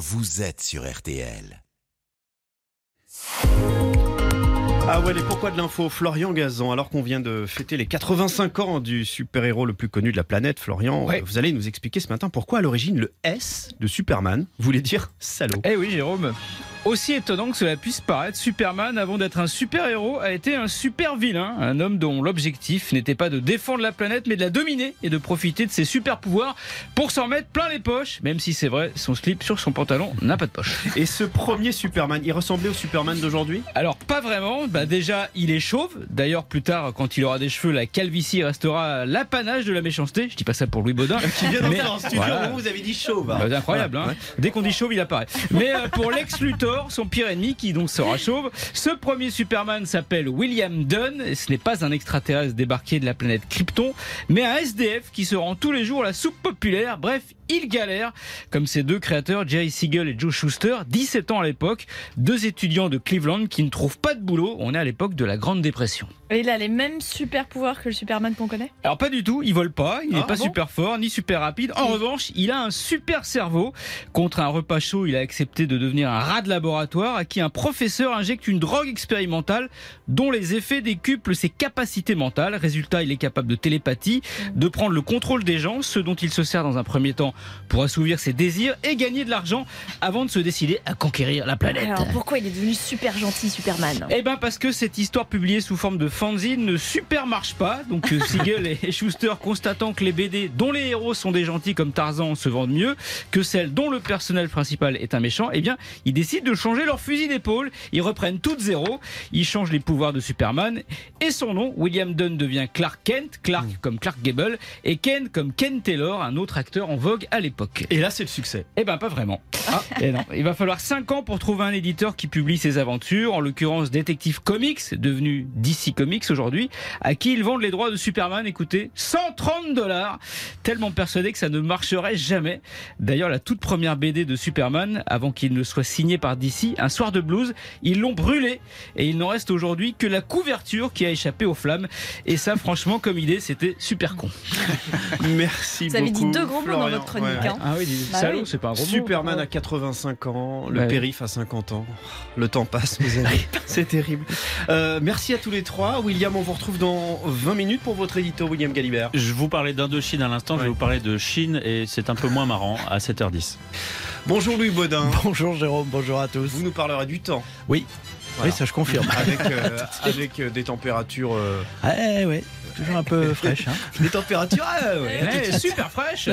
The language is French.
vous êtes sur RTL. Ah ouais, et pourquoi de l'info Florian Gazan, alors qu'on vient de fêter les 85 ans du super-héros le plus connu de la planète, Florian, Ouais. euh, vous allez nous expliquer ce matin pourquoi à l'origine le S de Superman voulait dire salaud. Eh oui, Jérôme. Aussi étonnant que cela puisse paraître, Superman, avant d'être un super-héros, a été un super vilain. Un homme dont l'objectif n'était pas de défendre la planète, mais de la dominer et de profiter de ses super-pouvoirs pour s'en mettre plein les poches. Même si c'est vrai, son slip sur son pantalon n'a pas de poche. Et ce premier Superman, il ressemblait au Superman d'aujourd'hui? Alors, pas vraiment. Bah, déjà, il est chauve. D'ailleurs, plus tard, quand il aura des cheveux, la calvitie restera l'apanage de la méchanceté. Je dis pas ça pour Louis Baudin. Qui vient d'entrer en studio, voilà. vous avez dit chauve. Bah, c'est incroyable, Voilà. hein. Dès qu'on dit chauve, il apparaît. Mais euh, pour Lex Luthor, son pire ennemi, qui donc sera chauve, ce premier Superman s'appelle William Dunn. Et ce n'est pas un extraterrestre débarqué de la planète Krypton, mais un SDF qui se rend tous les jours la soupe populaire. Bref, il galère, comme ses deux créateurs, Jerry Siegel et Joe Schuster, 17 ans à l'époque, deux étudiants de Cleveland qui ne trouvent pas de boulot. On est à l'époque de la Grande Dépression. Et il a les mêmes super pouvoirs que le Superman qu'on connaît? Alors pas du tout, il vole pas, il n'est Ah, pas bon? super fort ni super rapide. En revanche, il a un super cerveau. Contre un repas chaud, il a accepté de devenir un rat de laboratoire à qui un professeur injecte une drogue expérimentale dont les effets décuplent ses capacités mentales. Résultat, il est capable de télépathie, de prendre le contrôle des gens, ce dont il se sert dans un premier temps pour assouvir ses désirs et gagner de l'argent avant de se décider à conquérir la planète. Alors pourquoi il est devenu super gentil Superman? Eh ben parce que cette histoire publiée sous forme de fanzine ne super marche pas. Donc euh, Siegel et Schuster constatant que les BD dont les héros sont des gentils comme Tarzan se vendent mieux que celles dont le personnel principal est un méchant, eh bien ils décident de changer leur fusil d'épaule. Ils reprennent tout de zéro. Ils changent les pouvoirs de Superman et son nom, William Dunn devient Clark Kent, Clark comme Clark Gable et Ken comme Ken Taylor, un autre acteur en vogue à l'époque. Et là, c'est le succès. Eh ben pas vraiment. Eh non, il va falloir 5 ans pour trouver un éditeur qui publie ses aventures, en l'occurrence Detective Comics, devenu DC Comics aujourd'hui, à qui ils vendent les droits de Superman, écoutez, 130 dollars, tellement persuadé que ça ne marcherait jamais. D'ailleurs, la toute première BD de Superman, avant qu'il ne soit signé par DC, un soir de blues, ils l'ont brûlé et il n'en reste aujourd'hui que la couverture qui a échappé aux flammes. Et ça, franchement, comme idée, c'était super con. Merci Vous avez dit beaucoup, deux gros mots dans votre chronique. Ouais. hein. Ah oui, Bah salaud, oui. c'est pas un gros mot. Superman à 85 ans, le Ouais. périph à 50 ans. Le temps passe, mes amis. C'est terrible. Euh, merci à tous les trois. William, on vous retrouve dans 20 minutes pour votre édito, William Galibert. Je vous parlais d'Indochine à l'instant, je vais vous parler de Chine et c'est un peu moins marrant à 7h10. Bonjour Louis Baudin. Bonjour Jérôme, bonjour à tous. Vous nous parlerez du temps. Oui, Voilà. oui, ça je confirme. Avec, euh, avec euh, des températures. euh, Eh ouais, toujours un peu fraîche. Hein. Des températures, ah, ouais. Ouais, super fraîche